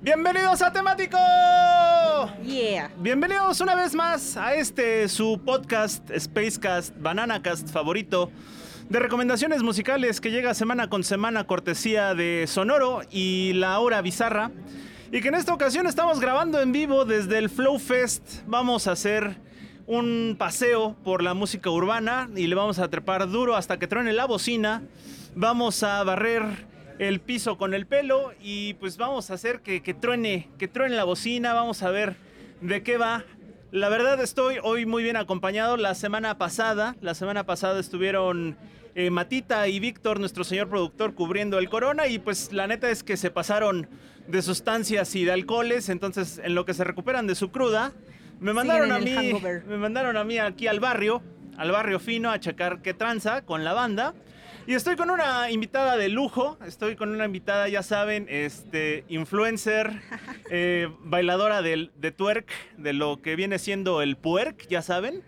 Bienvenidos a Temático. Yeah. Bienvenidos una vez más a este su podcast Spacecast Bananacast favorito de recomendaciones musicales que llega semana con semana cortesía de Sonoro y La Hora Bizarra. Y que en esta ocasión estamos grabando en vivo desde el Flow Fest. Vamos a hacer un paseo por la música urbana y le vamos a trepar duro hasta que truene la bocina. Vamos a barrer el piso con el pelo y pues vamos a hacer que, que truene, que truene la bocina. Vamos a ver de qué va. La verdad estoy hoy muy bien acompañado. La semana pasada, la semana pasada estuvieron eh, Matita y Víctor, nuestro señor productor, cubriendo el corona y pues la neta es que se pasaron de sustancias y de alcoholes, entonces en lo que se recuperan de su cruda, me mandaron a mí, hangover. me mandaron a mí aquí al barrio, al barrio fino a checar qué tranza con la banda. Y estoy con una invitada de lujo, estoy con una invitada, ya saben, este, influencer, eh, bailadora del, de twerk, de lo que viene siendo el puerk, ya saben.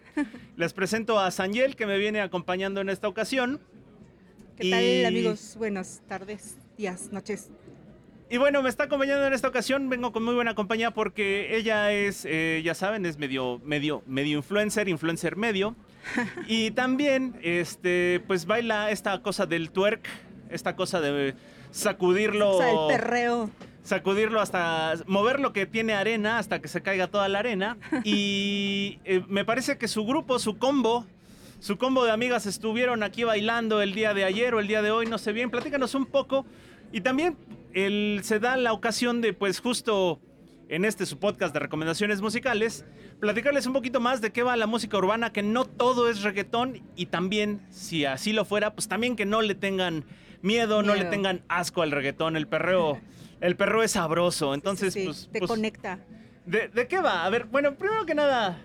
Les presento a Sanyel, que me viene acompañando en esta ocasión. ¿Qué Y- tal, amigos? Buenas tardes, días, noches. Y bueno, me está acompañando en esta ocasión, vengo con muy buena compañía porque ella es, eh, ya saben, es medio, medio, medio influencer, influencer medio. Y también, este, pues baila esta cosa del twerk, esta cosa de sacudirlo. O sea, el perreo. sacudirlo hasta mover lo que tiene arena hasta que se caiga toda la arena y eh, me parece que su grupo, su combo, su combo de amigas estuvieron aquí bailando el día de ayer o el día de hoy, no sé bien, platícanos un poco y también el, se da la ocasión de pues justo en este su podcast de recomendaciones musicales, platicarles un poquito más de qué va la música urbana, que no todo es reggaetón y también, si así lo fuera, pues también que no le tengan miedo, no le tengan asco al reggaetón, el perreo, el perreo es sabroso, entonces Sí, sí, pues, te pues, conecta. ¿de, de qué va? A ver, bueno, primero que nada,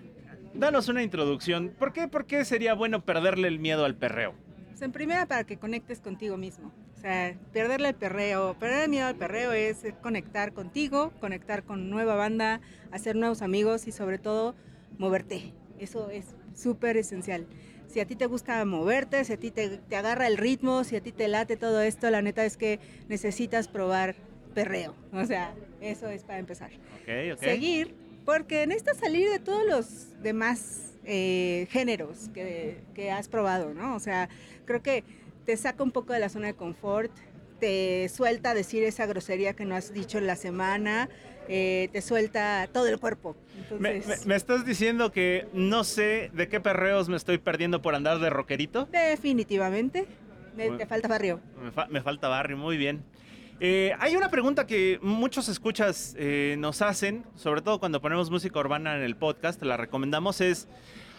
danos una introducción. ¿Por qué, ¿Por qué sería bueno perderle el miedo al perreo? O sea, en primera, para que conectes contigo mismo. O sea, perderle el perreo, perder el miedo al perreo es conectar contigo, conectar con nueva banda, hacer nuevos amigos y sobre todo moverte. Eso es súper esencial. Si a ti te gusta moverte, si a ti te, te agarra el ritmo, si a ti te late todo esto, la neta es que necesitas probar perreo. O sea, eso es para empezar. Ok, ok. seguir, porque necesitas salir de todos los demás eh, géneros que, que has probado, ¿no? O sea, creo que te saca un poco de la zona de confort, te suelta decir esa grosería que no has dicho en la semana, eh, te suelta todo el cuerpo. Me, Entonces, me- me estás diciendo que no sé de qué perreos me estoy perdiendo por andar de rockerito. definitivamente, me- te falta barrio. Me, fa- me falta barrio, muy bien. Eh, hay una pregunta que muchos escuchas eh, nos hacen, sobre todo cuando ponemos música urbana en el podcast, la recomendamos, es...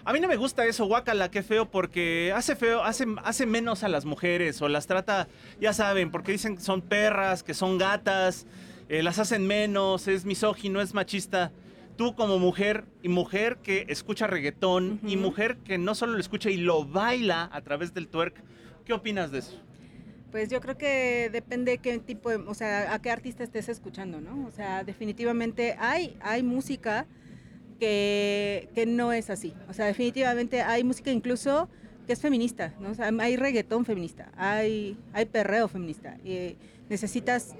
A mí no me gusta eso, guacala, qué feo, porque hace feo, hace, hace menos a las mujeres o las trata, ya saben, porque dicen que son perras, que son gatas, eh, las hacen menos, es misógino, es machista. Tú como mujer y mujer que escucha reggaetón y mujer que no solo lo escucha y lo baila a través del twerk, ¿qué opinas de eso? Pues yo creo que depende qué tipo de, o sea, a qué artista estés escuchando, ¿no? O sea, definitivamente hay, hay música que, que no es así. O sea, definitivamente hay música incluso que es feminista, ¿no? O sea, hay reggaetón feminista, hay, hay perreo feminista. Y necesitas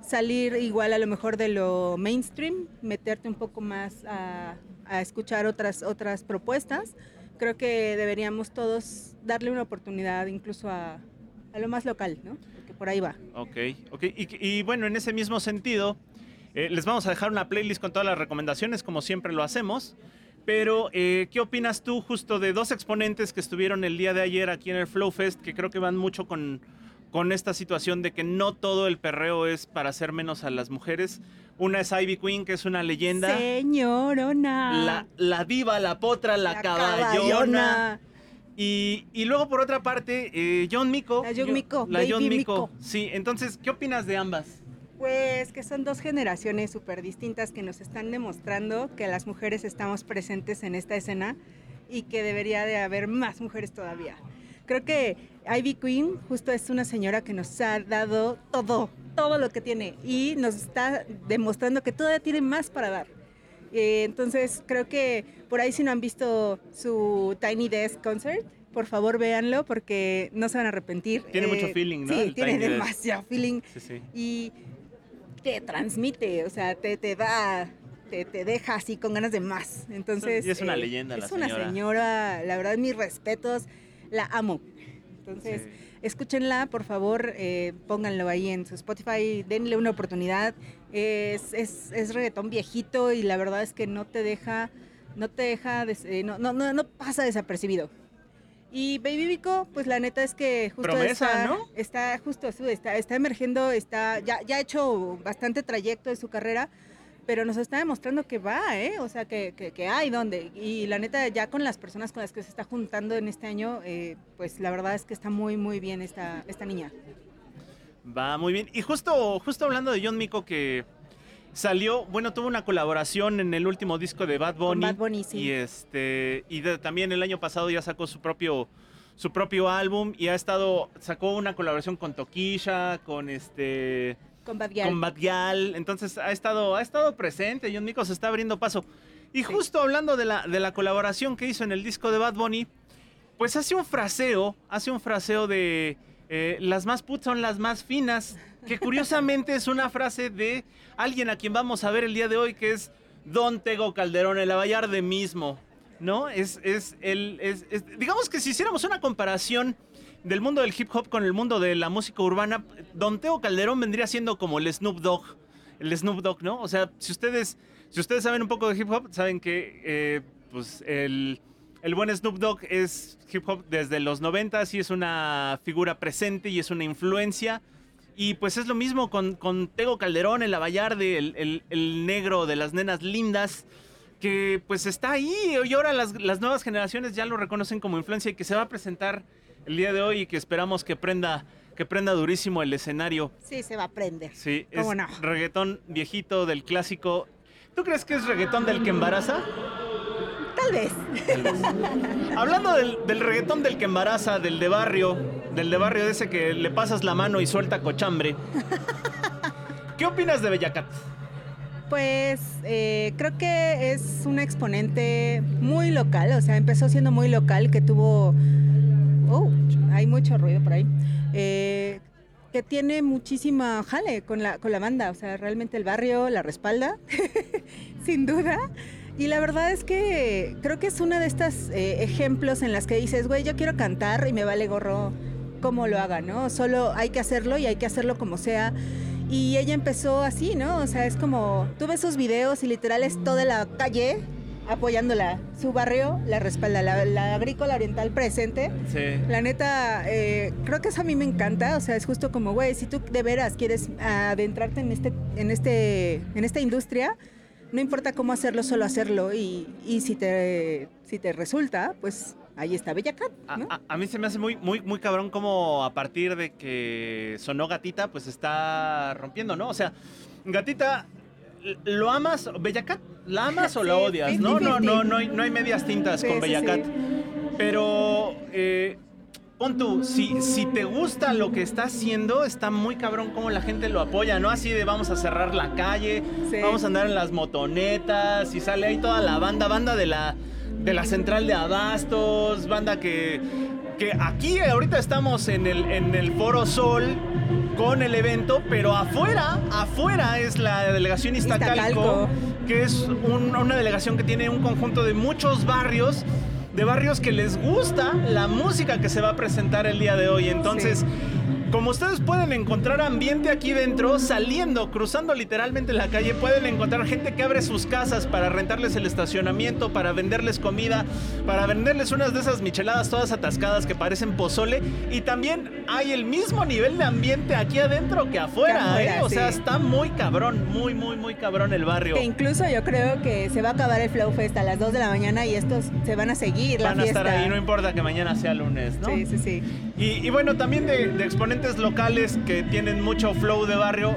salir igual a lo mejor de lo mainstream, meterte un poco más a, a escuchar otras, otras propuestas. Creo que deberíamos todos darle una oportunidad incluso a, a lo más local, ¿no? Porque por ahí va. Ok, ok. Y, y bueno, en ese mismo sentido, eh, les vamos a dejar una playlist con todas las recomendaciones, como siempre lo hacemos. Pero, eh, ¿qué opinas tú justo de dos exponentes que estuvieron el día de ayer aquí en el Flow Fest, que creo que van mucho con, con esta situación de que no todo el perreo es para hacer menos a las mujeres? Una es Ivy Queen, que es una leyenda. Señorona. La, la diva, la potra, la, La caballona. caballona. Y, y luego, por otra parte, eh, John Miko. La John Yo- Miko, La Baby John Miko. Miko. Sí, entonces, ¿qué opinas de ambas? Pues que son dos generaciones súper distintas que nos están demostrando que las mujeres estamos presentes en esta escena y que debería de haber más mujeres todavía. Creo que Ivy Queen justo es una señora que nos ha dado todo, todo lo que tiene y nos está demostrando que todavía tiene más para dar. Eh, entonces creo que por ahí si no han visto su Tiny Desk Concert, por favor véanlo porque no se van a arrepentir. Tiene mucho Eh, feeling, ¿no? Sí, El tiene demasiado feeling Sí, sí. y te transmite, o sea, te, te da, te, te deja así con ganas de más. Entonces, Y es una eh, leyenda la Es una señora. señora, la verdad, mis respetos, la amo. Entonces, Sí. Escúchenla, por favor, eh, pónganlo ahí en su Spotify, denle una oportunidad. Es, es, es reggaetón viejito y la verdad es que no te deja, no te deja, des- eh, no, no, no, no pasa desapercibido. Y Baby Vico, pues la neta es que justo Promesa, está, ¿no? está justo su- está, está emergiendo, está, ya, ya ha hecho bastante trayecto de su carrera, pero nos está demostrando que va, ¿eh? O sea, que, que, que hay donde. Y la neta, ya con las personas con las que se está juntando en este año, eh, pues la verdad es que está muy, muy bien esta, esta niña. Va muy bien. Y justo, justo hablando de John Mico que salió, bueno, tuvo una colaboración en el último disco de Bad Bunny. Bad Bunny, sí. Y este, y de- también el año pasado ya sacó su propio, su propio álbum y ha estado, sacó una colaboración con Toquilla, con este, Con Gyal. Entonces ha estado, ha estado presente. John Mico se está abriendo paso. Y justo hablando de la, de la colaboración que hizo en el disco de Bad Bunny, pues hace un fraseo, hace un fraseo de eh, las más putas son las más finas, que curiosamente es una frase de alguien a quien vamos a ver el día de hoy, que es Don Tego Calderón, el Avallarde mismo, ¿no? Es, es el, es- es- digamos que si hiciéramos una comparación del mundo del hip hop con el mundo de la música urbana, Don Tego Calderón vendría siendo como el Snoop Dogg, el Snoop Dogg, ¿no? O sea, si ustedes, si ustedes saben un poco de hip hop, saben que, eh, pues, el, el buen Snoop Dogg es hip hop desde los 90 y es una figura presente y es una influencia. Y pues es lo mismo con, con Tego Calderón, el Avallarde, el, el negro de las nenas lindas, que pues está ahí y ahora las, las nuevas generaciones ya lo reconocen como influencia y que se va a presentar el día de hoy y que esperamos que prenda, que prenda durísimo el escenario. Sí, se va a aprender. Sí, es reggaetón viejito del clásico. ¿Tú crees que es reggaetón del que embaraza? Tal vez. Hablando del, del reggaetón del que embaraza, del de barrio, del de barrio de ese que le pasas la mano y suelta cochambre. ¿Qué opinas de Bellacat? Pues eh, creo que es un exponente muy local, o sea, empezó siendo muy local, que tuvo... Oh, hay mucho ruido por ahí. Eh, que tiene muchísima jale con la, con la banda, o sea, realmente el barrio la respalda, sin duda. Y la verdad es que creo que es una de estas eh, ejemplos en las que dices, güey, yo quiero cantar y me vale gorro cómo lo haga, ¿no? Solo hay que hacerlo y hay que hacerlo como sea. Y ella empezó así, ¿no? O sea, es como, tú ves sus videos y literal es toda la calle apoyándola. Su barrio la respalda, la, la agrícola oriental presente. Sí. La neta, eh, creo que eso a mí me encanta. O sea, es justo como, güey, si tú de veras quieres adentrarte en, este, en, este, en esta industria, no importa cómo hacerlo, solo hacerlo. Y, y si, te, si te resulta, pues ahí está Bella Cat, A, ¿no? a- a mí se me hace muy, muy, muy cabrón como a partir de que sonó Gatita, pues está rompiendo, ¿no? O sea, Gatita, ¿lo amas? ¿Bellacat? ¿La amas o la odias? No, no, 50-50. no, no hay, no hay medias tintas con Bellacat. Pero, eh, pon tú, si, si te gusta lo que está haciendo, está muy cabrón cómo la gente lo apoya, ¿no? Así de vamos a cerrar la calle, vamos a andar en las motonetas y sale ahí toda la banda, banda de la, de la central de abastos, banda que, que aquí ahorita estamos en el, en el Foro Sol con el evento, pero afuera, afuera es la delegación Iztacalco, Iztacalco. que es un- una delegación que tiene un conjunto de muchos barrios, de barrios que les gusta la música que se va a presentar el día de hoy. Entonces, como ustedes pueden encontrar ambiente aquí dentro, saliendo, cruzando literalmente la calle, pueden encontrar gente que abre sus casas para rentarles el estacionamiento, para venderles comida, para venderles unas de esas micheladas todas atascadas que parecen pozole. Y también hay el mismo nivel de ambiente aquí adentro que afuera, ¿eh? O sea, está muy cabrón, muy, muy, muy cabrón el barrio. Que incluso yo creo que se va a acabar el Flow Fest a las 2 de la mañana y estos se van a seguir Van la a fiesta. estar ahí, no importa que mañana sea lunes, ¿no? Sí, sí, sí. Y, y bueno, también de, de locales que tienen mucho flow de barrio.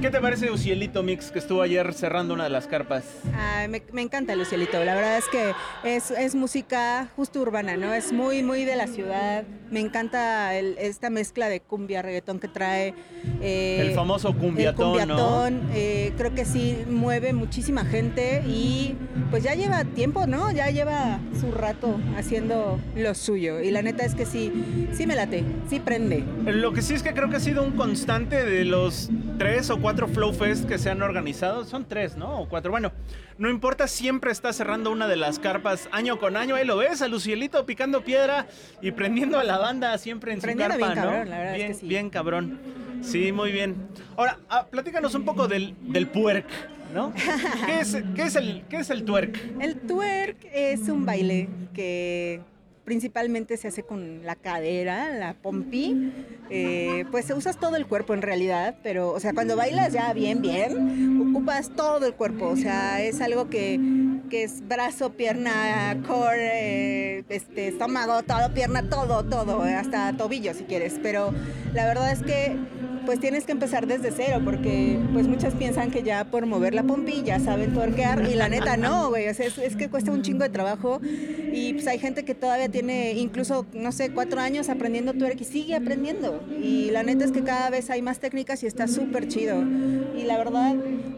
¿Qué te parece Ucielito Mix que estuvo ayer cerrando una de las carpas? Ay, me, me encanta Lucielito, la verdad es que es, es música justo urbana, ¿no? Es muy, muy de la ciudad. Me encanta el- esta mezcla de cumbia, reggaetón que trae. eh, el famoso cumbiatón, el cumbiatón, eh, creo que sí mueve muchísima gente y pues ya lleva tiempo, ¿no? Ya lleva su rato haciendo lo suyo. Y la neta es que sí, sí me late, sí prende. ¿no? Lo que sí es que creo que ha sido un constante de los tres o cuatro Flow Fest que se han organizado. Son tres, ¿no? O cuatro. Bueno, no importa, siempre está cerrando una de las carpas año con año. Ahí lo ves, a Lucielito picando piedra y prendiendo a la banda siempre en Prendiendo su carpa, bien ¿no? cabrón, la verdad es bien, que sí. bien cabrón. Sí, muy bien. Ahora, ah, platícanos un poco del, del puerc, ¿no? ¿Qué es, qué, es el, ¿Qué es el twerk? El twerk es un baile que principalmente se hace con la cadera, la pompi. Eh, pues usas todo el cuerpo en realidad, pero, o sea, cuando bailas ya bien, bien, ocupas todo el cuerpo. O sea, es algo que, que es brazo, pierna, core, eh, este, estómago, todo, pierna, todo, todo, eh, hasta tobillo si quieres. Pero la verdad es que pues tienes que empezar desde cero porque pues muchas piensan que ya por mover la pompi ya saben tuerquear y la neta no, güey, o sea, es, es que cuesta un chingo de trabajo y pues hay gente que todavía tiene incluso, no sé, cuatro años aprendiendo twerk y sigue aprendiendo y la neta es que cada vez hay más técnicas y está súper chido y la verdad,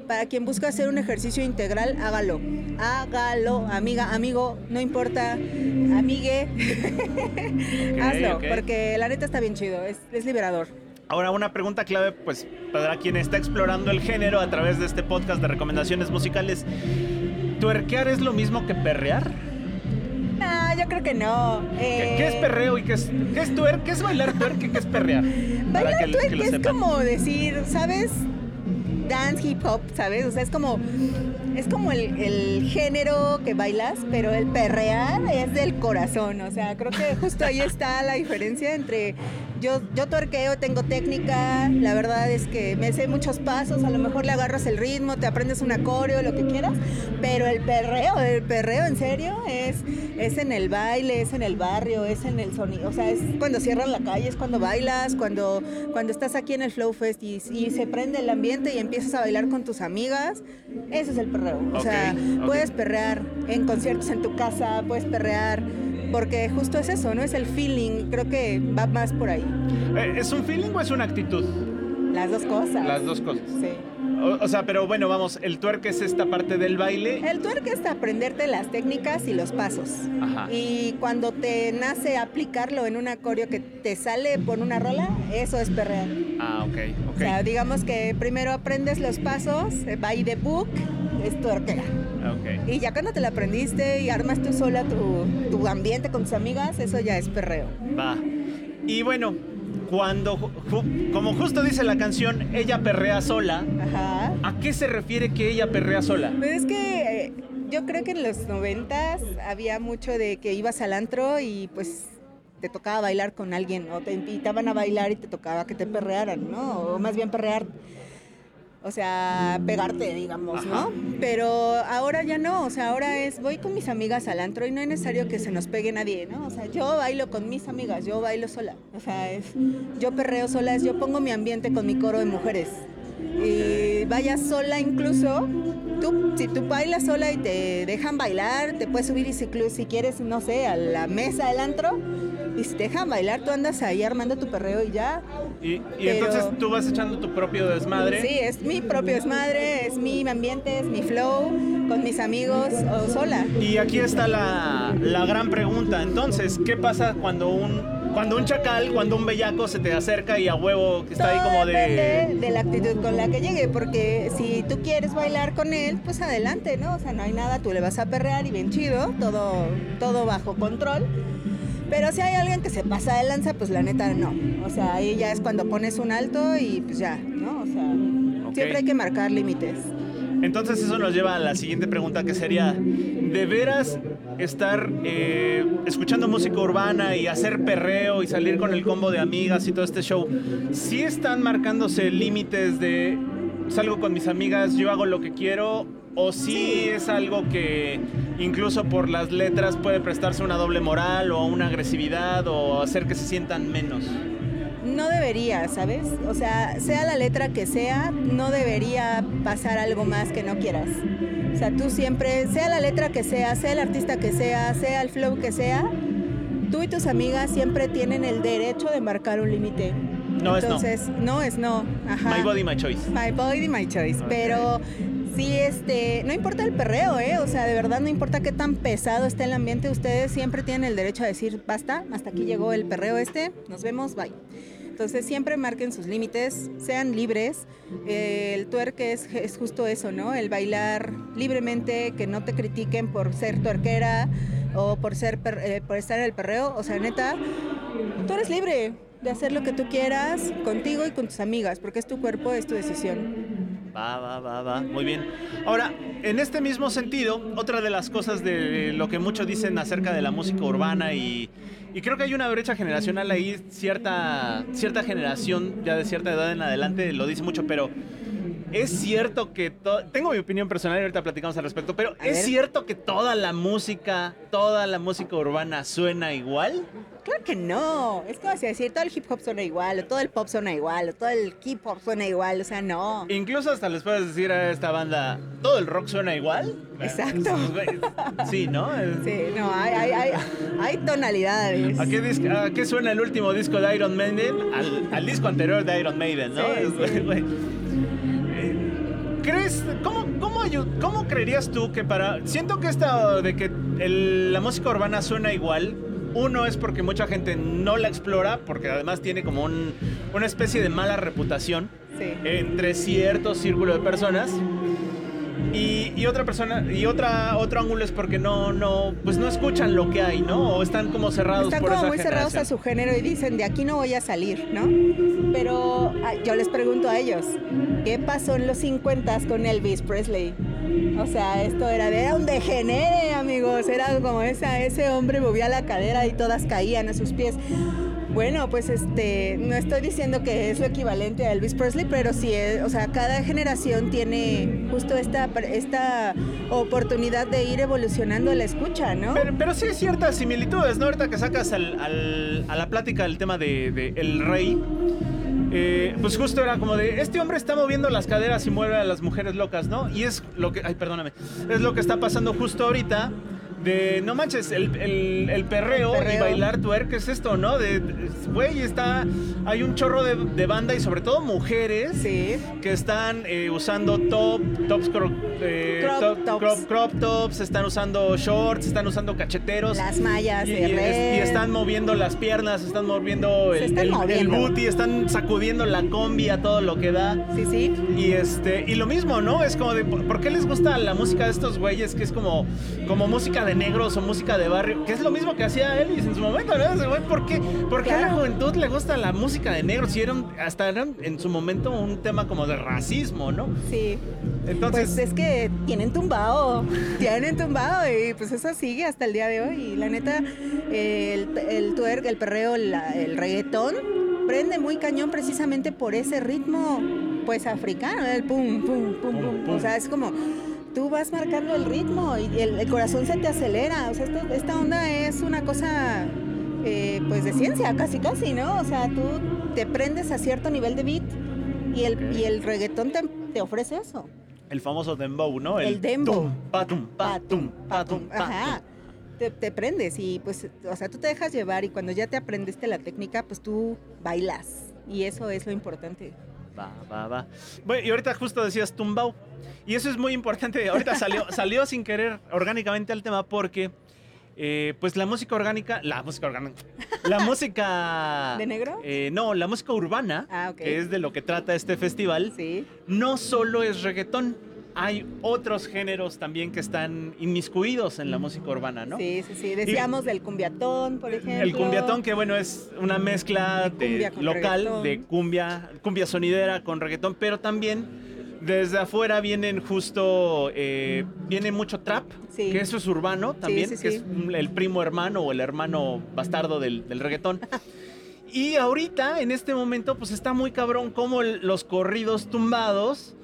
para quien busca hacer un ejercicio integral, hágalo, hágalo, amiga, amigo, no importa, amigue, hazlo, ok. porque la neta está bien chido, es, es liberador. Ahora, una pregunta clave, pues, para quien está explorando el género a través de este podcast de recomendaciones musicales. ¿Tuerquear es lo mismo que perrear? No, yo creo que no. ¿Qué, Eh, qué es perreo y qué es, qué es tuer? ¿Qué es bailar tuerque y qué es perrear? Bailar que, que twerk lo es como decir, ¿sabes? Dance hip hop, ¿sabes? O sea, es como es como el, el género que bailas, pero el perrear es del corazón. O sea, creo que justo ahí está la diferencia entre yo, yo tuerqueo, tengo técnica, la verdad es que me sé muchos pasos, a lo mejor le agarras el ritmo, te aprendes un coreo, lo que quieras, pero el perreo, el perreo en serio es, es en el baile, es en el barrio, es en el sonido, o sea, es cuando cierran la calle, es cuando bailas, cuando, cuando estás aquí en el Flow Fest y, y se prende el ambiente y empiezas a bailar con tus amigas, ese es el perreo. O sea, puedes perrear en conciertos en tu casa, puedes perrear, porque justo es eso, ¿no? Es el feeling, creo que va más por ahí. Eh, ¿Es un feeling o es una actitud? Las dos cosas. Las dos cosas. Sí. O, o sea, pero bueno, vamos, el tuerque es esta parte del baile. El twerk es aprenderte las técnicas y los pasos. Ajá. Y cuando te nace aplicarlo en una coreo que te sale por una rola, eso es perrear. Ah, ok, ok. O sea, digamos que primero aprendes los pasos, eh, by the book, es tuerquera. Ok. Y ya cuando te la aprendiste y armas tú sola tu, tu ambiente con tus amigas, eso ya es perreo. Va. Y bueno, cuando, ju- como justo dice la canción, ella perrea sola, Ajá. ¿a qué se refiere que ella perrea sola? Pues es que eh, yo creo que en los noventas había mucho de que ibas al antro y pues te tocaba bailar con alguien o te invitaban a bailar y te tocaba que te perrearan, ¿no? O más bien perrear, o sea, pegarte, digamos, Ajá. ¿no? Pero ahora ya no, o sea, ahora es voy con mis amigas al antro y no es necesario que se nos pegue nadie, ¿no? O sea, yo bailo con mis amigas, yo bailo sola, o sea, es yo perreo sola, es yo pongo mi ambiente con mi coro de mujeres. Y vayas sola incluso, tú, si tú bailas sola y te dejan bailar, te puedes subir y si quieres, no sé, a la mesa del antro, y si te dejan bailar, tú andas ahí armando tu perreo y ya. Y, y Pero- entonces tú vas echando tu propio desmadre. Sí, es mi propio desmadre, es mi ambiente, es mi flow, con mis amigos o sola. Y aquí está la, la gran pregunta. Entonces, ¿qué pasa cuando un, cuando un chacal, cuando un bellaco se te acerca y a huevo que está ahí Todo como depende de... de la actitud con la que llegue, porque si tú quieres bailar con él, pues adelante, ¿no? O sea, no hay nada, tú le vas a perrear y bien chido, todo, todo bajo control. Pero si hay alguien que se pasa de lanza, pues la neta no. O sea, ahí ya es cuando pones un alto y pues ya, ¿no? O sea, siempre hay que marcar límites. Entonces eso nos lleva a la siguiente pregunta que sería, ¿de veras estar eh, escuchando música urbana y hacer perreo y salir con el combo de amigas y todo este show, sí están marcándose límites de salgo con mis amigas, yo hago lo que quiero? ¿O sí, es algo que incluso por las letras puede prestarse una doble moral o una agresividad o hacer que se sientan menos? no debería, ¿sabes? O sea, sea la letra que sea, no debería pasar algo más que no quieras. O sea, tú siempre, sea la letra que sea, sea el artista que sea, sea el flow que sea, tú y tus amigas siempre tienen el derecho de marcar un límite. No es no. Entonces, no es no. Ajá. My body, my choice. My body, my choice. Pero sí, este, no importa el perreo, ¿eh? O sea, de verdad no importa qué tan pesado esté el ambiente, ustedes siempre tienen el derecho a decir, basta, hasta aquí llegó el perreo este, nos vemos, bye. Entonces siempre marquen sus límites, sean libres. Eh, el tuerque es, es justo eso, ¿no? El bailar libremente, que no te critiquen por ser tuerquera o por, ser per- eh, por estar en el perreo. O sea, neta, tú eres libre de hacer lo que tú quieras contigo y con tus amigas, porque es tu cuerpo, es tu decisión. Va, va, va, va. Muy bien. Ahora, en este mismo sentido, otra de las cosas de lo que muchos dicen acerca de la música urbana y, y creo que hay una brecha generacional ahí, cierta, cierta generación ya de cierta edad en adelante lo dice mucho, pero es cierto que... Tengo mi opinión personal y ahorita platicamos al respecto, pero A ¿es ver. cierto que toda la música, toda la música urbana suena igual? Claro que no. Es como si decir todo el hip hop suena igual, o todo el pop suena igual, o todo el hip hop suena igual. O sea, no. Incluso hasta les puedes decir a esta banda, ¿todo el rock suena igual? Exacto. Sí, ¿no? Sí, no, hay, hay, hay, hay tonalidades. ¿A qué, dis- a qué suena el último disco de Iron Maiden? Al, al disco anterior de Iron Maiden, ¿no? Sí, sí. ¿Crees, cómo, cómo, cómo creerías tú que para... Siento que esta de que el- la música urbana suena igual, uno es porque mucha gente no la explora, porque además tiene como un- una especie de mala reputación Sí. entre cierto círculo de personas. Y, y otra persona, y otra, otro ángulo es porque no, no, pues no escuchan lo que hay, ¿no? O están como cerrados Están por como esa muy cerrados a generación. su género y dicen, de aquí no voy a salir, ¿no? Pero ah, yo les pregunto a ellos, ¿qué pasó en los 50 con Elvis Presley? O sea, esto era era un degenere, amigos. Era como esa, ese hombre movía la cadera y todas caían a sus pies. Bueno, pues este, no estoy diciendo que es lo equivalente a Elvis Presley, pero sí, es- o sea, cada generación tiene justo esta, esta oportunidad de ir evolucionando la escucha, ¿no? Pero, pero sí hay ciertas similitudes, ¿no? Ahorita que sacas al- al- a la plática el tema de, de El Rey, eh, pues justo era como de, este hombre está moviendo las caderas y mueve a las mujeres locas, ¿no? Y es lo que, ay, perdóname, es lo que está pasando justo ahorita. De, no manches, el, el- el perreo, El perreo. y bailar twerk es esto, ¿no? De, güey, está, hay un chorro de, de banda y sobre todo mujeres Sí. que están eh, usando top, tops, eh, Crop top- tops. crop- crop tops, están usando shorts, están usando cacheteros. Las mallas y, de y- y red. están moviendo las piernas, están moviendo el, están el- booty, están sacudiendo la combi a todo lo que da. Sí, sí. Y este, y lo mismo, ¿no? Es como de, ¿por qué les gusta la música de estos güeyes? Que es como, como música de negros o música de barrio, que es lo mismo que hacía Elvis en su momento, ¿no? Ese güey, ¿por qué, por qué a la juventud le gusta la música de negros? Y eran, hasta eran en su momento un tema como de racismo, ¿no? Sí. Entonces, Pues es que tienen tumbado, tienen tumbado y pues eso sigue hasta el día de hoy. Y la neta, el, el twerk, el perreo, la- el reggaetón prende muy cañón precisamente por ese ritmo pues africano, el pum, pum, pum, pum. pum. O sea, es como tú vas marcando el ritmo y el, el corazón se te acelera. O sea, esto- esta onda es una cosa eh, pues de ciencia, casi casi, ¿no? O sea, tú te prendes a cierto nivel de beat y el, y el reggaetón te, te ofrece eso. El famoso dembow, ¿no? El dembow. tum, patum, patum, patum, patum. Ajá. Te, te prendes y pues, o sea, tú te dejas llevar y cuando ya te aprendiste la técnica, pues tú bailas. Y eso es lo importante. Va, va, va. Bueno, y ahorita justo decías tumbao. Y eso es muy importante. Ahorita salió, salió sin querer orgánicamente al tema porque, eh, pues la música orgánica, la música orgánica, la música... ¿De negro? Eh, no, la música urbana, Ah, que es de lo que trata este festival, Sí. no solo es reggaetón. Hay otros géneros también que están inmiscuidos en la música urbana, ¿no? Sí, sí, sí. Decíamos del cumbiatón, por ejemplo. El cumbiatón, que bueno, es una mezcla De local reggaetón. de cumbia, cumbia sonidera con reggaetón, pero también desde afuera vienen justo, eh, viene mucho trap, Sí. que eso es urbano también, sí, que es el primo hermano o el hermano bastardo del, del reggaetón. Y ahorita, en este momento, pues está muy cabrón como los corridos tumbados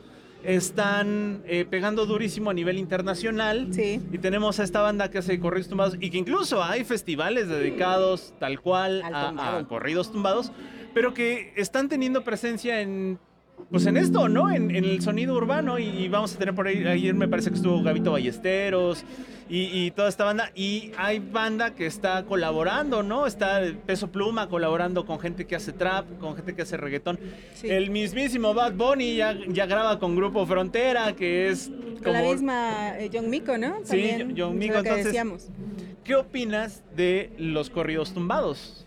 están eh, pegando durísimo a nivel internacional. Sí. Y tenemos a esta banda que hace corridos tumbados y que incluso hay festivales dedicados tal cual Al a, a corridos tumbados. pero que están teniendo presencia en pues en esto, ¿no? En, en el sonido urbano y, y vamos a tener por ahí, ayer me parece que estuvo Gabito Ballesteros y, y toda esta banda y hay banda que está colaborando, ¿no? Está Peso Pluma colaborando con gente que hace trap, con gente que hace reggaetón. Sí. El mismísimo Bad Bunny ya, ya graba con Grupo Frontera, que es Con la como- misma eh, John Mico, ¿no? Sí, John Mico, lo que entonces- decíamos. ¿Qué opinas de los corridos tumbados?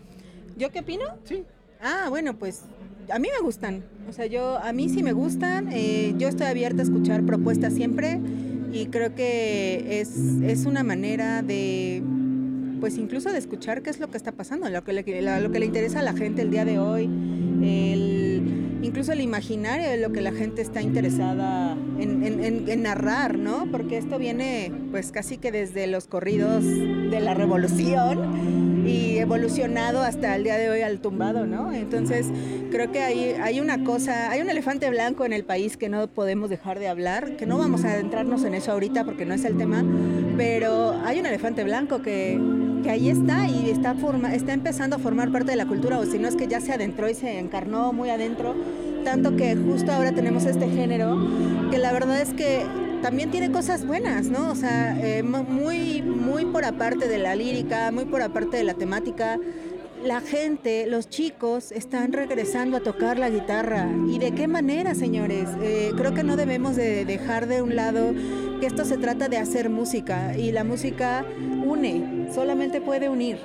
¿Yo qué opino? Sí. Ah, bueno, pues a mí me gustan. O sea, yo a mí sí me gustan. eh, yo estoy abierta a escuchar propuestas siempre y creo que es, es una manera de, pues incluso de escuchar qué es lo que está pasando, lo que le, lo que le interesa a la gente el día de hoy, incluso el imaginario de lo que la gente está interesada en- en- en narrar, ¿no? Porque esto viene pues casi que desde los corridos de la revolución y evolucionado hasta el día de hoy al tumbado, ¿no? Entonces creo que hay, hay una cosa, hay un elefante blanco en el país que no podemos dejar de hablar, que no vamos a adentrarnos en eso ahorita porque no es el tema, pero hay un elefante blanco que, que ahí está y está, forma, está empezando a formar parte de la cultura, o si no es que ya se adentró y se encarnó muy adentro, tanto que justo ahora tenemos este género, que la verdad es que también tiene cosas buenas, ¿no? O sea, eh, mu- muy, muy por aparte de la lírica, muy por aparte de la temática. La gente, los chicos, están regresando a tocar la guitarra. ¿Y de qué manera, señores? Eh, creo que no debemos de dejar de un lado que esto se trata de hacer música y la música une, solamente puede unir.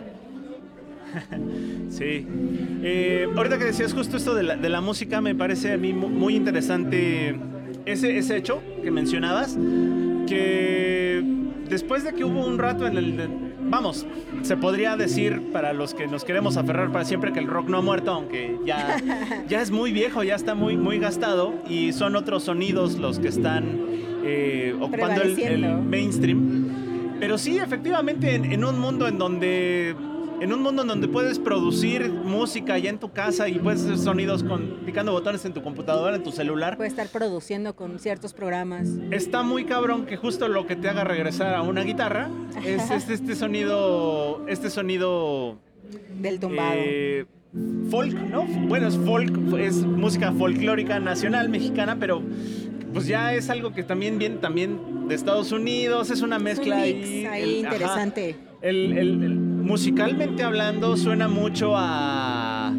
Sí. Eh, ahorita que decías justo esto de la, de la música, me parece a mí mu- muy interesante ese, ese hecho que mencionabas, que después de que hubo un rato en el... de- vamos, se podría decir para los que nos queremos aferrar para siempre que el rock no ha muerto, aunque ya, ya es muy viejo, ya está muy, muy gastado y son otros sonidos los que están eh, ocupando el- mainstream. Pero sí, efectivamente, en, en un mundo en donde. En un mundo en donde puedes producir música ya en tu casa y puedes hacer sonidos con picando botones en tu computadora, en tu celular, Puede estar produciendo con ciertos programas. está muy cabrón que justo lo que te haga regresar a una guitarra es este, este sonido. Este sonido. Del tumbado. eh, folk, ¿no? Bueno, es folk, es música folclórica nacional mexicana, pero pues ya es algo que también viene también de Estados Unidos, es una Es un mezcla mix ahí. ahí el- ajá. interesante. El, el- el- musicalmente hablando suena mucho a,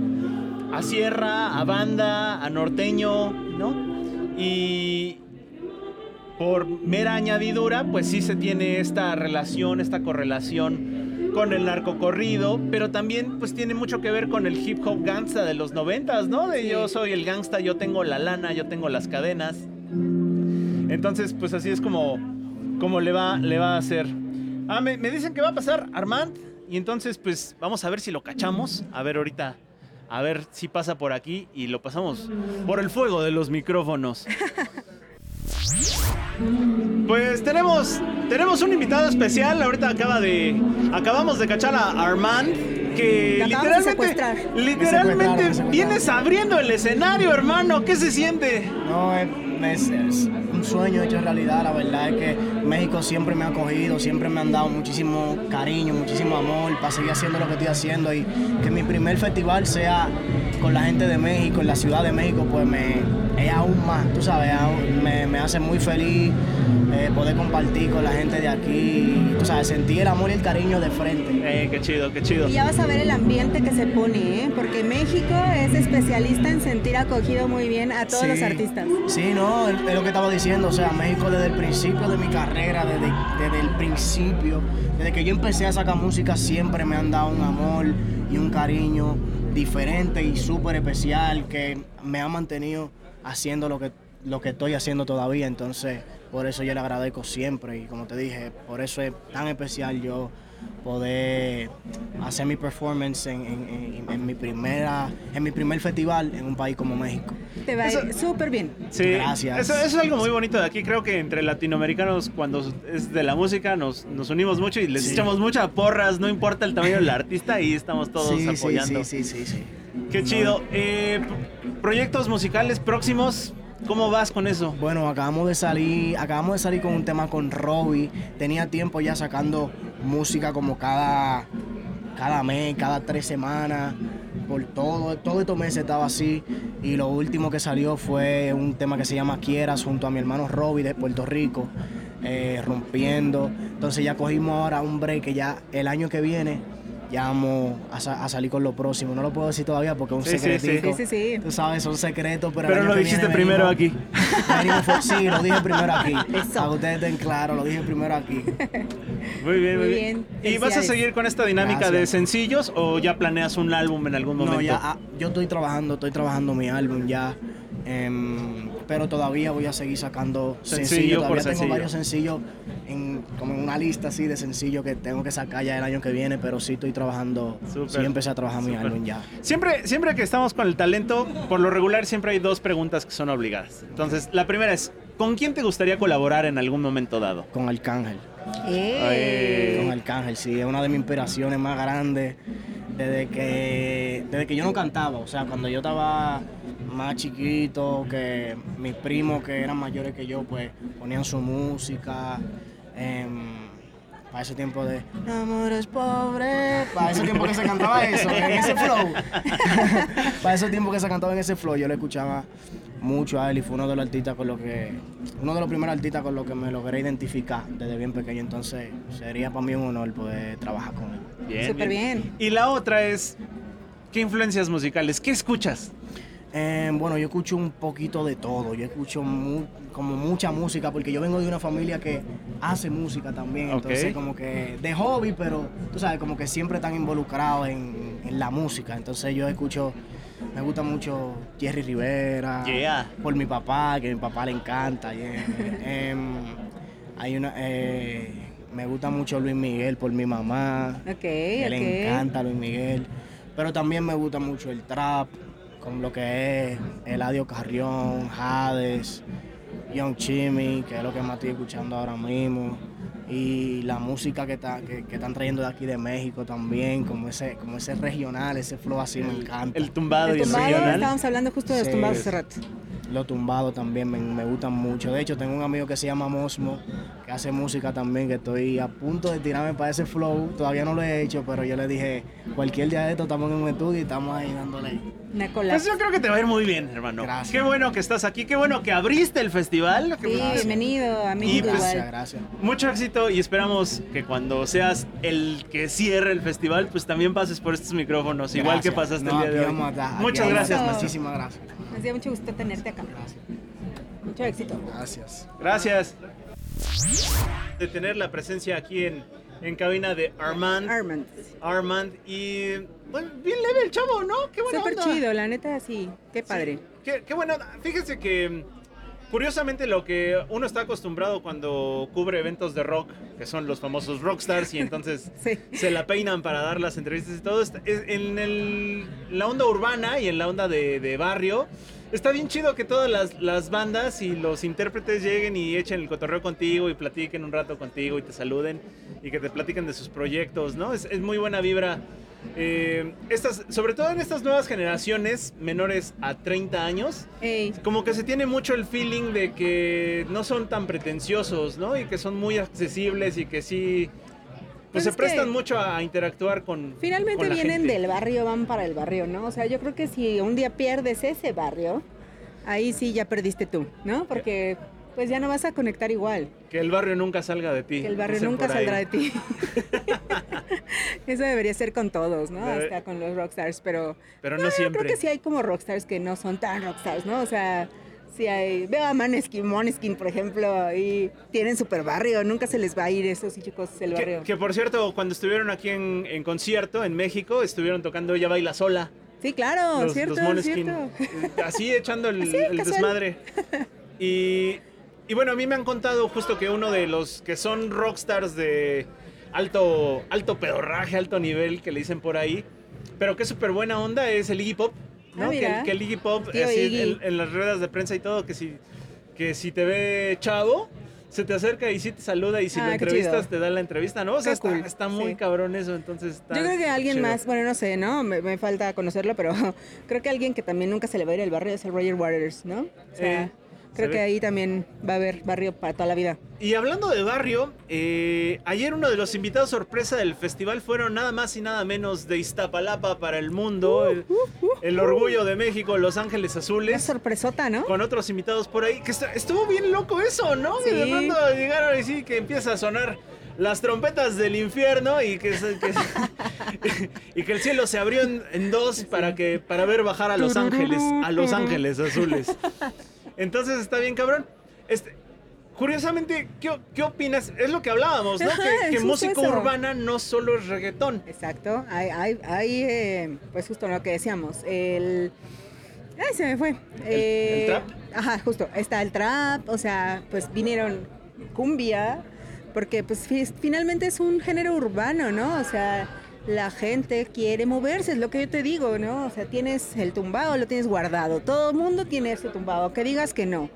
a sierra, a banda, a norteño, ¿no? Y por mera añadidura, pues sí se tiene esta relación, esta correlación con el narcocorrido, pero también pues tiene mucho que ver con el hip hop gangsta de los noventas, ¿no? De Sí. yo soy el gangsta, yo tengo la lana, yo tengo las cadenas. Entonces, pues así es como, como le, va, le va a hacer. Ah, me, me dicen que va a pasar Armand. Y entonces, pues vamos a ver si lo cachamos. A ver ahorita, a ver si pasa por aquí y lo pasamos por el fuego de los micrófonos. Pues tenemos, tenemos un invitado especial. Ahorita acaba de, acabamos de cachar a Armand. Que literalmente, literalmente vienes abriendo el escenario, hermano. ¿Qué se siente? No, es, es- es un sueño hecho realidad. La verdad es que México siempre me ha acogido, siempre me han dado muchísimo cariño, muchísimo amor para seguir haciendo lo que estoy haciendo y que mi primer festival sea con la gente de México, en la Ciudad de México, pues me es aún más, tú sabes, aún- me, me hace muy feliz eh, poder compartir con la gente de aquí, tú sabes, sentir el amor y el cariño de frente. Eh, qué chido, qué chido. Y ya vas a ver el ambiente que se pone, ¿eh? porque México es especialista en sentir acogido muy bien a todos Sí. los artistas. Sí, no, es es lo que estaba diciendo. O sea, México desde el principio de mi carrera, desde, desde el principio, desde que yo empecé a sacar música, siempre me han dado un amor y un cariño diferente y súper especial que me ha mantenido haciendo lo que, lo que estoy haciendo todavía. Entonces, por eso yo le agradezco siempre. Y como te dije, por eso es tan especial yo poder hacer mi performance en, en- en- en mi primera en mi primer festival en un país como México. Te va a ir Eso- súper bien. Sí, Gracias. Eso, eso es algo muy bonito de aquí. Creo que entre latinoamericanos, cuando es de la música, nos, nos unimos mucho y les Sí. echamos muchas porras, no importa el tamaño del artista, y estamos todos sí, apoyando. Sí, sí, sí, sí. Qué chido. Eh, proyectos musicales próximos, ¿cómo vas con eso? Bueno, acabamos de salir, acabamos de salir con un tema con Robbie. Tenía tiempo ya sacando música como cada, cada mes, cada tres semanas. por todo, todo estos meses estaba así. Y lo último que salió fue un tema que se llama Quieras junto a mi hermano Robbie de Puerto Rico, eh, rompiendo. Entonces ya cogimos ahora un break que ya el año que viene ya vamos a, sa- a salir con lo próximo. No lo puedo decir todavía porque es un Sí, sí, sí. Sí, sí, sí. Tú sabes, son secretos, pero. Pero lo dijiste viene primero venimos- aquí. venimos sí, lo dije primero aquí. Eso. Para que ustedes estén claros, lo dije primero aquí. Muy bien, muy Muy bien. bien. ¿Y vas a seguir con esta dinámica de sencillos o ya planeas un álbum en algún momento? No, ya, ah, yo estoy trabajando, estoy trabajando mi álbum ya. Em, pero todavía voy a seguir sacando Sencillo sencillos. por Todavía tengo sencillo. varios sencillos, en, como en una lista así de sencillos que tengo que sacar ya el año que viene, pero sí estoy trabajando, Súper. sí empecé a trabajar mi álbum ya. Siempre, siempre que estamos con el talento, por lo regular siempre hay dos preguntas que son obligadas. Entonces, la primera es, ¿con quién te gustaría colaborar en algún momento dado? Con Arcángel. ¡Eh! Con Arcángel, sí, es una de mis inspiraciones más grandes desde que, desde que yo no cantaba. O sea, cuando yo estaba más chiquito, que mis primos que eran mayores que yo, pues ponían su música. Para ese tiempo de Amor es pobre. Para ese tiempo que se cantaba eso, en ese flow. para ese tiempo que se cantaba en ese flow, yo le escuchaba mucho a él y fue uno de los artistas con los que, uno de los primeros artistas con los que me logré identificar desde bien pequeño. Entonces sería para mí un honor poder trabajar con él. Bien, Súper bien. Y la otra es, ¿qué influencias musicales? ¿Qué escuchas? Eh, bueno, yo escucho un poquito de todo. Yo escucho mu- como mucha música porque yo vengo de una familia que hace música también. Entonces, como que de hobby, pero tú sabes, como que siempre están involucrados en, en la música. Entonces, yo escucho, me gusta mucho Jerry Rivera. Yeah. Por mi papá, que a mi papá le encanta. yeah. Em, hay una. eh, me gusta mucho Luis Miguel por mi mamá. Ok, que le encanta Luis Miguel. Pero también me gusta mucho el trap, con lo que es Eladio Carrión, Hades, Young Chimmy, que es lo que más estoy escuchando ahora mismo. Y la música que, está, que, que están trayendo de aquí de México también, como ese, como ese regional, ese flow así me encanta. El tumbado El y el tumbado, regional. estábamos hablando justo de los Sí. tumbados hace rato. Lo tumbado también me, me gustan mucho. De hecho, tengo un amigo que se llama Mosmo, que hace música también, que estoy a punto de tirarme para ese flow. Todavía no lo he hecho, pero yo le dije, cualquier día de esto estamos en un estudio y estamos ahí dándole. Una cola. Pues yo creo que te va a ir muy bien, hermano. Gracias. Qué bueno que estás aquí, qué bueno que abriste el festival. Sí, bienvenido a México pues, Gracias, gracias. Mucho éxito y esperamos que cuando seas el que cierre el festival, pues también pases por estos micrófonos, igual que Gracias. pasaste No, el día de aquí hoy. vamos a estar, aquí Muchas gracias. Muchísimas gracias. Nos dio mucho gusto tenerte acá. Gracias. Mucho éxito. Gracias. Gracias. De tener la presencia aquí en, en cabina de Armand. Armand. Armand y bien leve el chavo, ¿no? Qué buena Súper onda. chido, la neta, sí. Qué padre. Sí, qué, qué buena onda. Fíjese que mm, curiosamente lo que uno está acostumbrado cuando cubre eventos de rock, que son los famosos rockstars y entonces Sí. se la peinan para dar las entrevistas y todo, es- en el- la onda urbana y en la onda de, de barrio. Está bien chido que todas las, las bandas y los intérpretes lleguen y echen el cotorreo contigo y platiquen un rato contigo y te saluden y que te platiquen de sus proyectos, ¿no? Es, es muy buena vibra. Eh, estas, sobre todo en estas nuevas generaciones menores a 30 años, Ey, como que se tiene mucho el feeling de que no son tan pretenciosos, ¿no? Y que son muy accesibles y que sí, pues, Pues se prestan mucho a interactuar con finalmente con la vienen gente. del barrio, van para el barrio, ¿no? O sea, yo creo que si un día pierdes ese barrio, ahí sí ya perdiste tú, ¿no? Porque pues ya no vas a conectar igual. Que el barrio nunca salga de ti. Que el barrio nunca saldrá de ti. Eso debería ser con todos, ¿no? Debe- Hasta con los rockstars, pero Pero no, no yo siempre. creo que sí hay como rockstars que no son tan rockstars, ¿no? O sea, sí hay, veo a Maneskin, Moneskin, por ejemplo, y tienen super barrio, nunca se les va a ir esos chicos el barrio. que, por cierto, cuando estuvieron aquí en, en concierto en México, estuvieron tocando Ella Baila Sola. Sí, claro, los, cierto, los cierto. Eh, Así echando el, Así, el casual. desmadre. Y, y bueno, a mí me han contado justo que uno de los que son rockstars de alto, alto pedorraje, alto nivel, que le dicen por ahí, pero que es súper buena onda, es el Iggy Pop. ¿No? Ah, que, el, que el Iggy Pop, Tío así, Iggy. en, en las ruedas de prensa y todo, que si, que si te ve chavo, se te acerca y sí te saluda y si Ah, lo entrevistas chido. te da la entrevista, ¿no? O sea, está, cool, está muy sí. cabrón eso, entonces está Yo creo que alguien chido. más, bueno, no sé, ¿no? Me, me falta conocerlo, pero creo que alguien que también nunca se le va a ir el barrio es el Roger Waters, ¿no? O sea, Eh. Creo que ahí también va a haber barrio para toda la vida. Y hablando de barrio, eh, ayer uno de los invitados sorpresa del festival fueron nada más y nada menos de Iztapalapa para el mundo, el, el orgullo de México, Los Ángeles Una Azules. sorpresota, ¿no? Con otros invitados por ahí, que estuvo bien loco eso, ¿no? Que de Sí. pronto llegaron y sí, que empieza a sonar las trompetas del infierno y que, se- que- y que el cielo se abrió en, en dos para que para ver bajar a Los Ángeles, a Los Ángeles Azules. Entonces está bien cabrón. Este, curiosamente, ¿qué, qué opinas? Es lo que hablábamos, ¿no? Ajá, que música eso. urbana no solo es reggaetón. Exacto. Hay, hay, hay, eh, pues justo lo que decíamos. El. Ay, se me fue. Eh, el trap? Ajá, justo. Está el trap. O sea, pues vinieron cumbia. Porque, pues, fi- finalmente es un género urbano, ¿no? O sea, la gente quiere moverse, es lo que yo te digo, ¿no? O sea, tienes el tumbado, lo tienes guardado. Todo el mundo tiene ese tumbado. Que digas que no.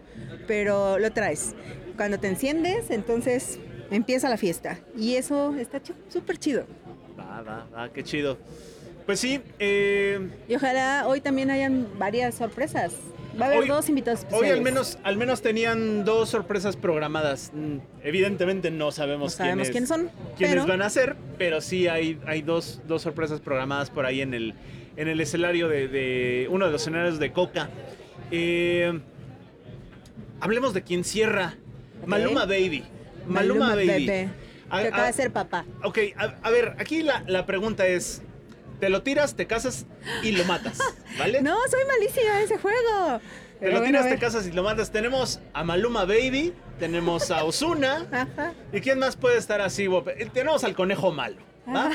Pero lo traes. Cuando te enciendes, entonces empieza la fiesta. Y eso está súper chido. Va, va, va, qué chido. Pues sí, eh, Y ojalá hoy también hayan varias sorpresas. Va a haber Hoy- dos invitados Hoy especiales. al menos, al menos tenían dos sorpresas programadas. Mm, Evidentemente no No sabemos, quiénes son. quiénes pero van a ser, pero sí hay, hay dos, dos sorpresas programadas por ahí en el, en el escenario de, de- uno de los escenarios de Coca. Eh, hablemos de quien cierra. Maluma Baby. Maluma, Baby. A- que acaba a- de ser papá. Ok, a, a ver, aquí la, la pregunta es, ¿te lo tiras, te casas y lo matas? ¿Vale? No, soy malísima en ese juego. Te Pero lo tiras, te casas y lo matas. Tenemos a Maluma Baby, tenemos a Osuna. ¿Y quién más puede estar así? Eh, Tenemos al conejo malo. ¿va?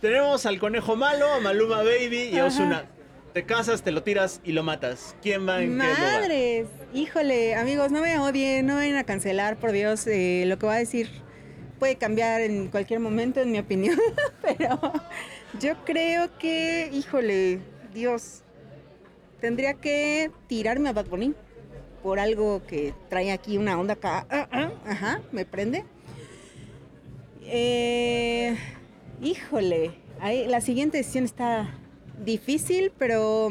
tenemos al conejo malo, a Maluma Baby y a. Osuna. Te casas, te lo tiras y lo matas. ¿Quién va en qué lugar? Madres, híjole, amigos, no me odien, no vayan a cancelar, por Dios, eh, lo que va a decir puede cambiar en cualquier momento, en mi opinión, pero yo creo que, híjole, Dios, tendría que tirarme a Bad Bunny por algo que trae aquí una onda acá, ah, ah, ajá, me prende. Eh, híjole, ahí, la siguiente decisión está difícil, pero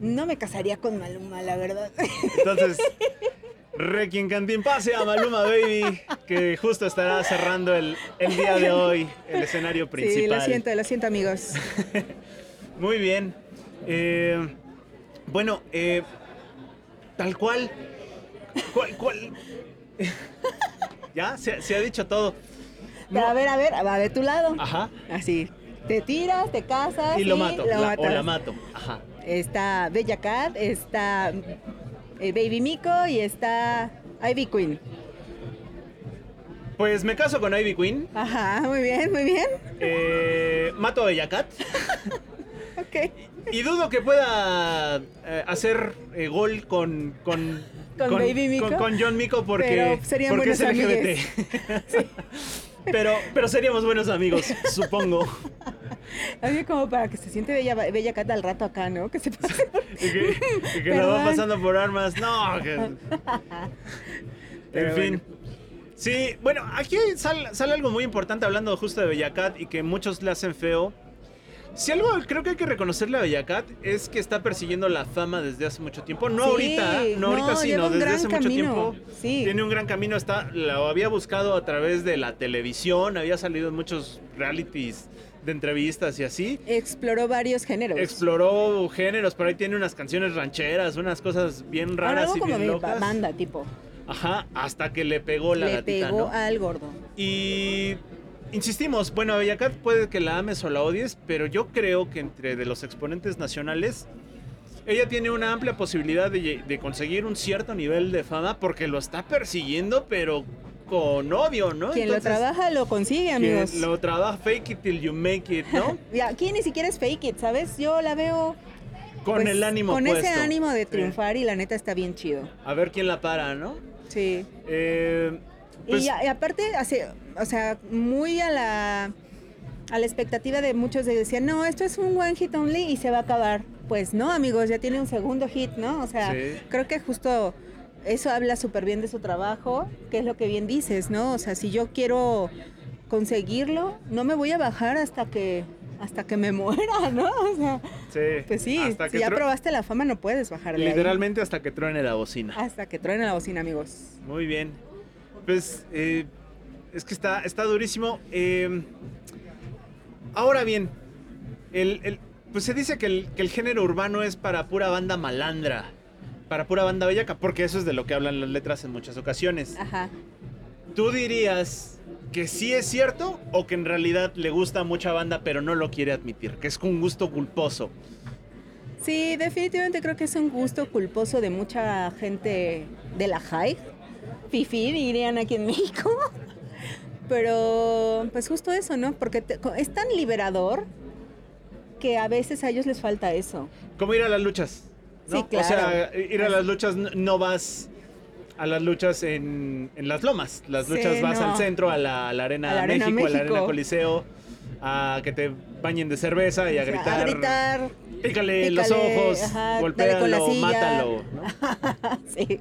no me casaría con Maluma, la verdad. Entonces, Requiem Cantín pase a Maluma Baby, que justo estará cerrando el, el día de hoy el escenario principal. Sí, lo siento, lo siento, amigos. Muy bien. Eh, bueno, eh, tal cual. ¿Cuál? cuál? ya, se, se ha dicho todo. Pero a ver, a ver, va de tu lado. Ajá. Así, te tiras, te casas Y lo mato. la- o la mato. Ajá. Está Bella Cat, está eh, Baby Miko y está Ivy Queen. Pues me caso con Ivy Queen. Ajá, muy bien, muy bien. eh, mato a Cat. Ok. Y dudo que pueda eh, hacer eh, gol con, con, ¿Con Baby Miko? Con, con John Miko porque, Pero serían porque es LGBT. pero, pero seríamos buenos amigos, supongo. Así como para que se siente Bella, Bella Cat al rato acá, ¿no? Que se pase por- Y que, y que la va pasando por armas. No, que- en fin. Sí, bueno, aquí sal- sale algo muy importante hablando justo de Bellacat y que muchos le hacen feo. Si algo creo que hay que reconocerle a Bellacat es que está persiguiendo la fama desde hace mucho tiempo. No Sí, ahorita, no, ahorita sí, lleva no, un desde hace mucho tiempo. Sí. Tiene un gran camino, está, lo había buscado a través de la televisión, había salido en muchos realities de entrevistas y así. Exploró varios géneros. Exploró géneros, por ahí tiene unas canciones rancheras, unas cosas bien raras algo y como bien locas. banda, tipo. Ajá, hasta que le pegó la Le gatita, pegó ¿no? al gordo. Y insistimos, bueno, a Bellacat puede que la ames o la odies, pero yo creo que entre de los exponentes nacionales, ella tiene una amplia posibilidad de, conseguir un cierto nivel de fama porque lo está persiguiendo, pero con odio, ¿no? Quien lo trabaja lo consigue, quien amigos. lo trabaja, fake it till you make it, ¿no? Aquí ni siquiera es fake it, ¿sabes? Yo la veo Con pues, el ánimo Con puesto. ese ánimo de Sí. triunfar y la neta está bien chido. A ver quién la para, ¿no? Sí. Eh, pues, y, a- y aparte, hace, o sea, muy a la, a la expectativa de muchos de decían, no, esto es un one hit only y se va a acabar. Pues no, amigos, ya tiene un segundo hit, ¿no? O sea, Sí. creo que justo eso habla súper bien de su trabajo, que es lo que bien dices, ¿no? O sea, si yo quiero conseguirlo, no me voy a bajar hasta que hasta que me muera, ¿no? O sea, Sí. pues sí, Hasta si que ya probaste la fama no puedes bajar ahí. Literalmente hasta que truene la bocina. Hasta que truene la bocina, amigos. Muy bien. Pues eh, es que está, está durísimo. Eh, ahora bien, el, el- pues se dice que el, que el género urbano es para pura banda malandra, para pura banda bellaca, porque eso es de lo que hablan las letras en muchas ocasiones. Ajá. ¿Tú dirías que sí es cierto o que en realidad le gusta a mucha banda pero no lo quiere admitir? Que es un gusto culposo. Sí, definitivamente creo que es un gusto culposo de mucha gente de la high. Fifi, dirían aquí en México. Pero, pues justo eso, ¿no? Porque te- es tan liberador que a veces a ellos les falta eso. Como ir a las luchas. ¿no? Sí, claro. O sea, ir a las luchas no vas a las luchas en, en las lomas. Las Sí, luchas vas no. al centro, a la, a la arena, A la México, a la arena Coliseo, a que te bañen de cerveza y a O sea, gritar. A gritar. Pícale, los ojos, golpéalo, con la silla". mátalo. ¿no? sí.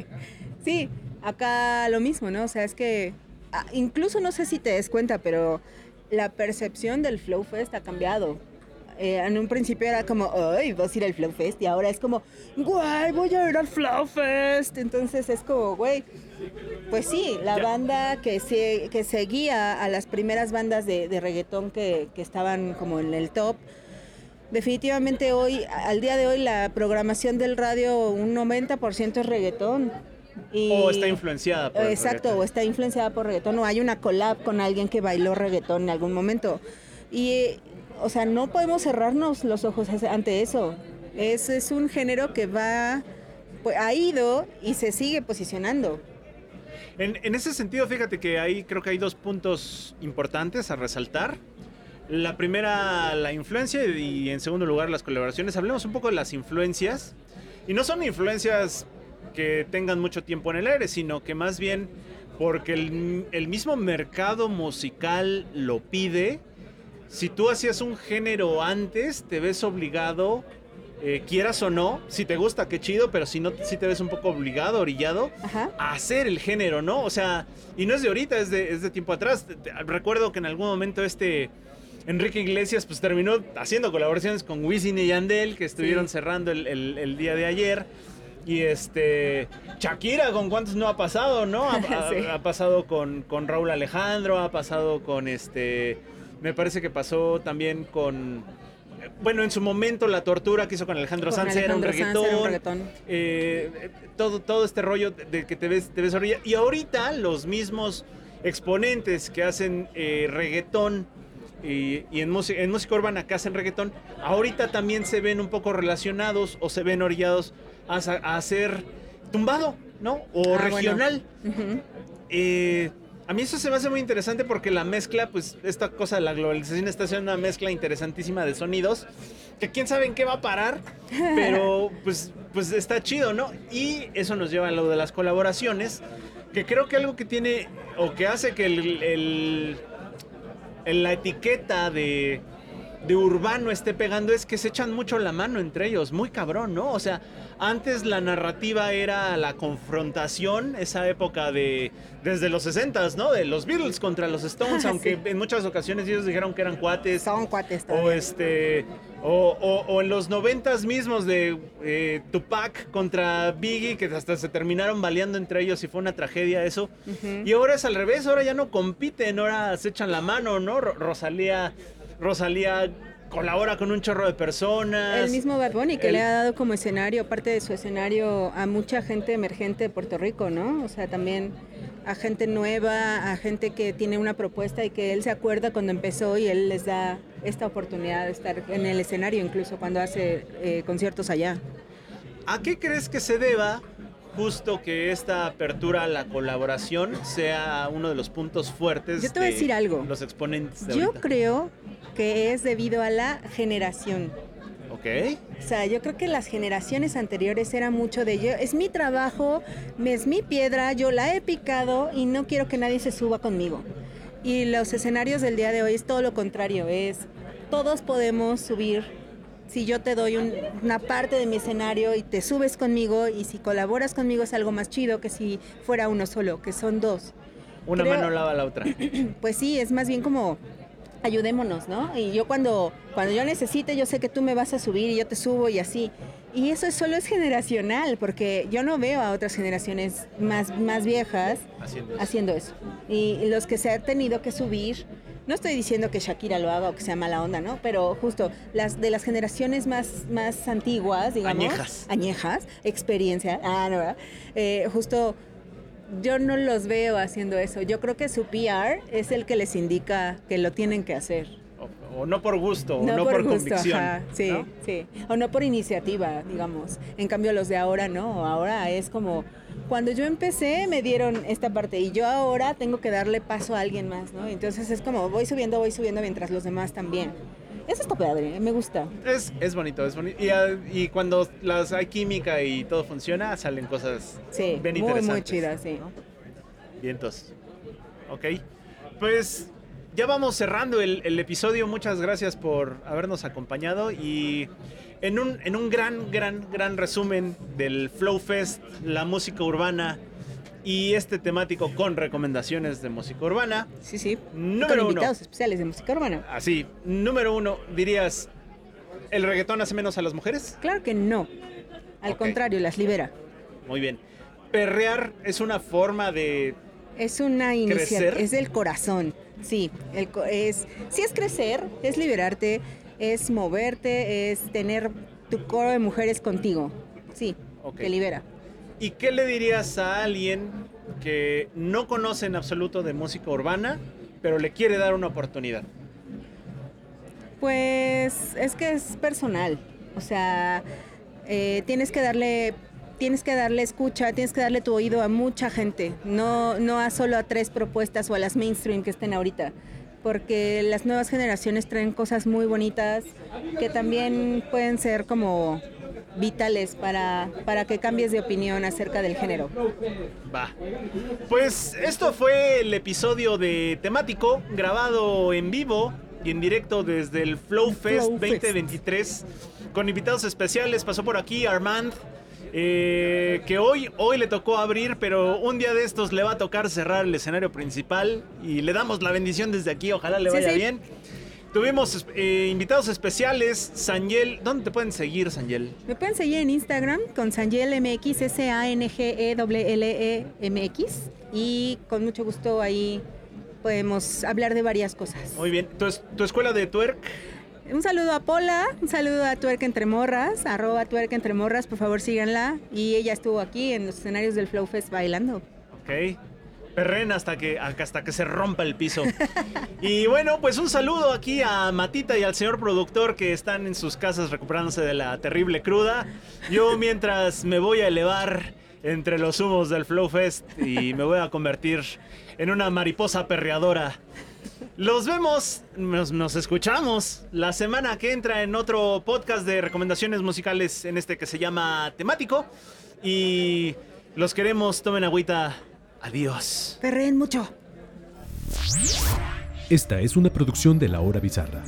Sí, acá lo mismo, ¿no? O sea, es que ah, incluso no sé si te des cuenta, pero la percepción del Flow Fest ha cambiado. Eh, en un principio era como, ay, vas a ir al Flow Fest y ahora es como, güey, voy a ir al Flow Fest. Entonces es como, güey, pues sí, la Ya. banda que, se, que seguía a las primeras bandas de, de reggaetón que, que estaban como en el top, definitivamente hoy, al día de hoy, la programación del radio, un 90% es reggaetón. Y- O está influenciada por Exacto, reggaetón. o está influenciada por reggaetón, o hay una collab con alguien que bailó reggaetón en algún momento. Y, o sea, no podemos cerrarnos los ojos ante eso. Es, es un género que va, pues, ha ido y se sigue posicionando. En, en ese sentido, fíjate que ahí creo que hay dos puntos importantes a resaltar. La primera, la influencia y en segundo lugar, las colaboraciones. Hablemos un poco de las influencias. Y no son influencias que tengan mucho tiempo en el aire, sino que más bien porque el, el mismo mercado musical lo pide. Si tú hacías un género antes, te ves obligado, eh, quieras o no, si te gusta, qué chido, pero si no, si te ves un poco obligado, orillado, Ajá. a hacer el género, ¿no? O sea, y no es de ahorita, es de, es de tiempo atrás. Te- te- Recuerdo que en algún momento este Enrique Iglesias pues terminó haciendo colaboraciones con Wisin y Yandel, que estuvieron Sí. cerrando el, el- el día de ayer. Y este, Shakira, ¿con cuántos no ha pasado, no? Ha, ha- Sí. ha pasado con, con Raúl Alejandro, ha pasado con este, me parece que pasó también con, bueno, en su momento la tortura que hizo con Alejandro Con Sanz era un Sanz era un reggaetón reggaetón. eh, todo, todo este rollo de de que te ves, te ves orilla. Y ahorita los mismos exponentes que hacen eh, reggaetón y, y en, música, en música urbana que hacen reggaetón, ahorita también se ven un poco relacionados o se ven orillados a, hacer tumbado, ¿no? O Ah, bueno. regional. Eh, a mí eso se me hace muy interesante porque la mezcla, pues esta cosa de la globalización está haciendo una mezcla interesantísima de sonidos que quién sabe en qué va a parar, pero pues, pues está chido, ¿no? Y eso nos lleva a lo de las colaboraciones, que creo que algo que tiene o que hace que el, el- el- la etiqueta de, de urbano esté pegando es que se echan mucho la mano entre ellos, muy cabrón, ¿no? O sea, antes la narrativa era la confrontación, esa época de desde los 60s, ¿no? De los Beatles contra los Stones, aunque Sí. en muchas ocasiones ellos dijeron que eran cuates. Son cuates O todavía. este. O, o- o en los noventas mismos de eh, Tupac contra Biggie, que hasta se terminaron baleando entre ellos y fue una tragedia eso. Y ahora es al revés, ahora ya no compiten, ahora se echan la mano, ¿no? Ro- Rosalía, Rosalía colabora con un chorro de personas. El mismo Bad Bunny que El- le ha dado como escenario, parte de su escenario, a mucha gente emergente de Puerto Rico, ¿no? O sea, también a gente nueva, a gente que tiene una propuesta y que él se acuerda cuando empezó y él les da esta oportunidad de estar en el escenario, incluso cuando hace eh, conciertos allá. ¿A qué crees que se deba justo que esta apertura a la colaboración sea uno de los puntos fuertes Yo te voy a de decir algo. los exponentes de Yo ahorita? creo que es debido a la generación. Ok. O sea, yo creo que las generaciones anteriores era mucho de yo, es mi trabajo, es mi piedra, yo la he picado y no quiero que nadie se suba conmigo. Y los escenarios del día de hoy es todo lo contrario, es todos podemos subir. Si yo te doy un- una parte de mi escenario y te subes conmigo y si colaboras conmigo es algo más chido que si fuera uno solo, que son dos. Una Creo- mano lava la otra. Pues sí, es más bien como ayudémonos, ¿no? Y yo cuando, cuando yo necesite, yo sé que tú me vas a subir y yo te subo y así. Y eso solo es generacional, porque yo no veo a otras generaciones más, más viejas Haciendo eso. haciendo eso. Y los que se han tenido que subir, no estoy diciendo que Shakira lo haga o que sea mala onda, ¿no? Pero justo las de las generaciones más, más antiguas, digamos. Añejas. Añejas, experiencia. Ah, no, ¿verdad? Eh, justo yo no los veo haciendo eso. Yo creo que su PR es el que les indica que lo tienen que hacer. O, o no por gusto, o no, por, convicción. ajá, sí, ¿no? sí. O no por iniciativa, digamos. En cambio, los de ahora no. Ahora es como. Cuando yo empecé, me dieron esta parte y yo ahora tengo que darle paso a alguien más, ¿no? Entonces es como voy subiendo, voy subiendo mientras los demás también. Eso está padre, me gusta. Es, es bonito, es bonito. Y, ah, y cuando las hay química y todo funciona, salen cosas Sí, bien muy, interesantes. muy chidas, sí. Vientos. Ok. Pues ya vamos cerrando el, el episodio. Muchas gracias por habernos acompañado. Y en un, en un gran, gran, gran resumen del Flow Fest, la música urbana y este temático con recomendaciones de música urbana. Sí, sí. Número Con uno. invitados especiales de música urbana. Así, número uno, dirías, ¿el reggaetón hace menos a las mujeres? Claro que no. Al contrario, las libera. Muy bien. Perrear es una forma de... Es una iniciativa, es del corazón, sí, el es, sí es crecer, es liberarte, es moverte, es tener tu coro de mujeres contigo, sí, Ok. te libera. ¿Y qué le dirías a alguien que no conoce en absoluto de música urbana, pero le quiere dar una oportunidad? Pues es que es personal, o sea, eh, tienes que darle, tienes que darle escucha, tienes que darle tu oído a mucha gente, no, no a solo a tres propuestas o a las mainstream que estén ahorita, porque las nuevas generaciones traen cosas muy bonitas que también pueden ser como vitales para, para que cambies de opinión acerca del género. Va. Pues esto fue el episodio de temático grabado en vivo y en directo desde el Flow Fest Flow Fest. 2023 con invitados especiales. Pasó por aquí Armand. Eh, que hoy, hoy le tocó abrir, pero un día de estos le va a tocar cerrar el escenario principal y le damos la bendición desde aquí, ojalá le Sí, vaya sí. bien. Tuvimos eh, invitados especiales, Sangel, ¿dónde te pueden seguir, Sangel? Me pueden seguir en Instagram con Sangel MX, S-A-N-G-E-L-L-E-M-X. Y con mucho gusto ahí podemos hablar de varias cosas. Muy bien, ¿tu, es- tu escuela de twerk? Un saludo a Pola, un saludo a Tuerca Entre Morras, arroba Tuerca Entre Morras, por favor síganla. Y ella estuvo aquí en los escenarios del Flow Fest bailando. Ok. Perren hasta que, hasta que se rompa el piso. Y bueno, pues un saludo aquí a Matita y al señor productor que están en sus casas recuperándose de la terrible cruda. Yo mientras me voy a elevar entre los humos del Flow Fest y me voy a convertir en una mariposa perreadora. Los vemos, nos, nos escuchamos la semana que entra en otro podcast de recomendaciones musicales en este que se llama Temático. Y los queremos, tomen agüita. Adiós. Perren mucho. Esta es una producción de La Hora Bizarra.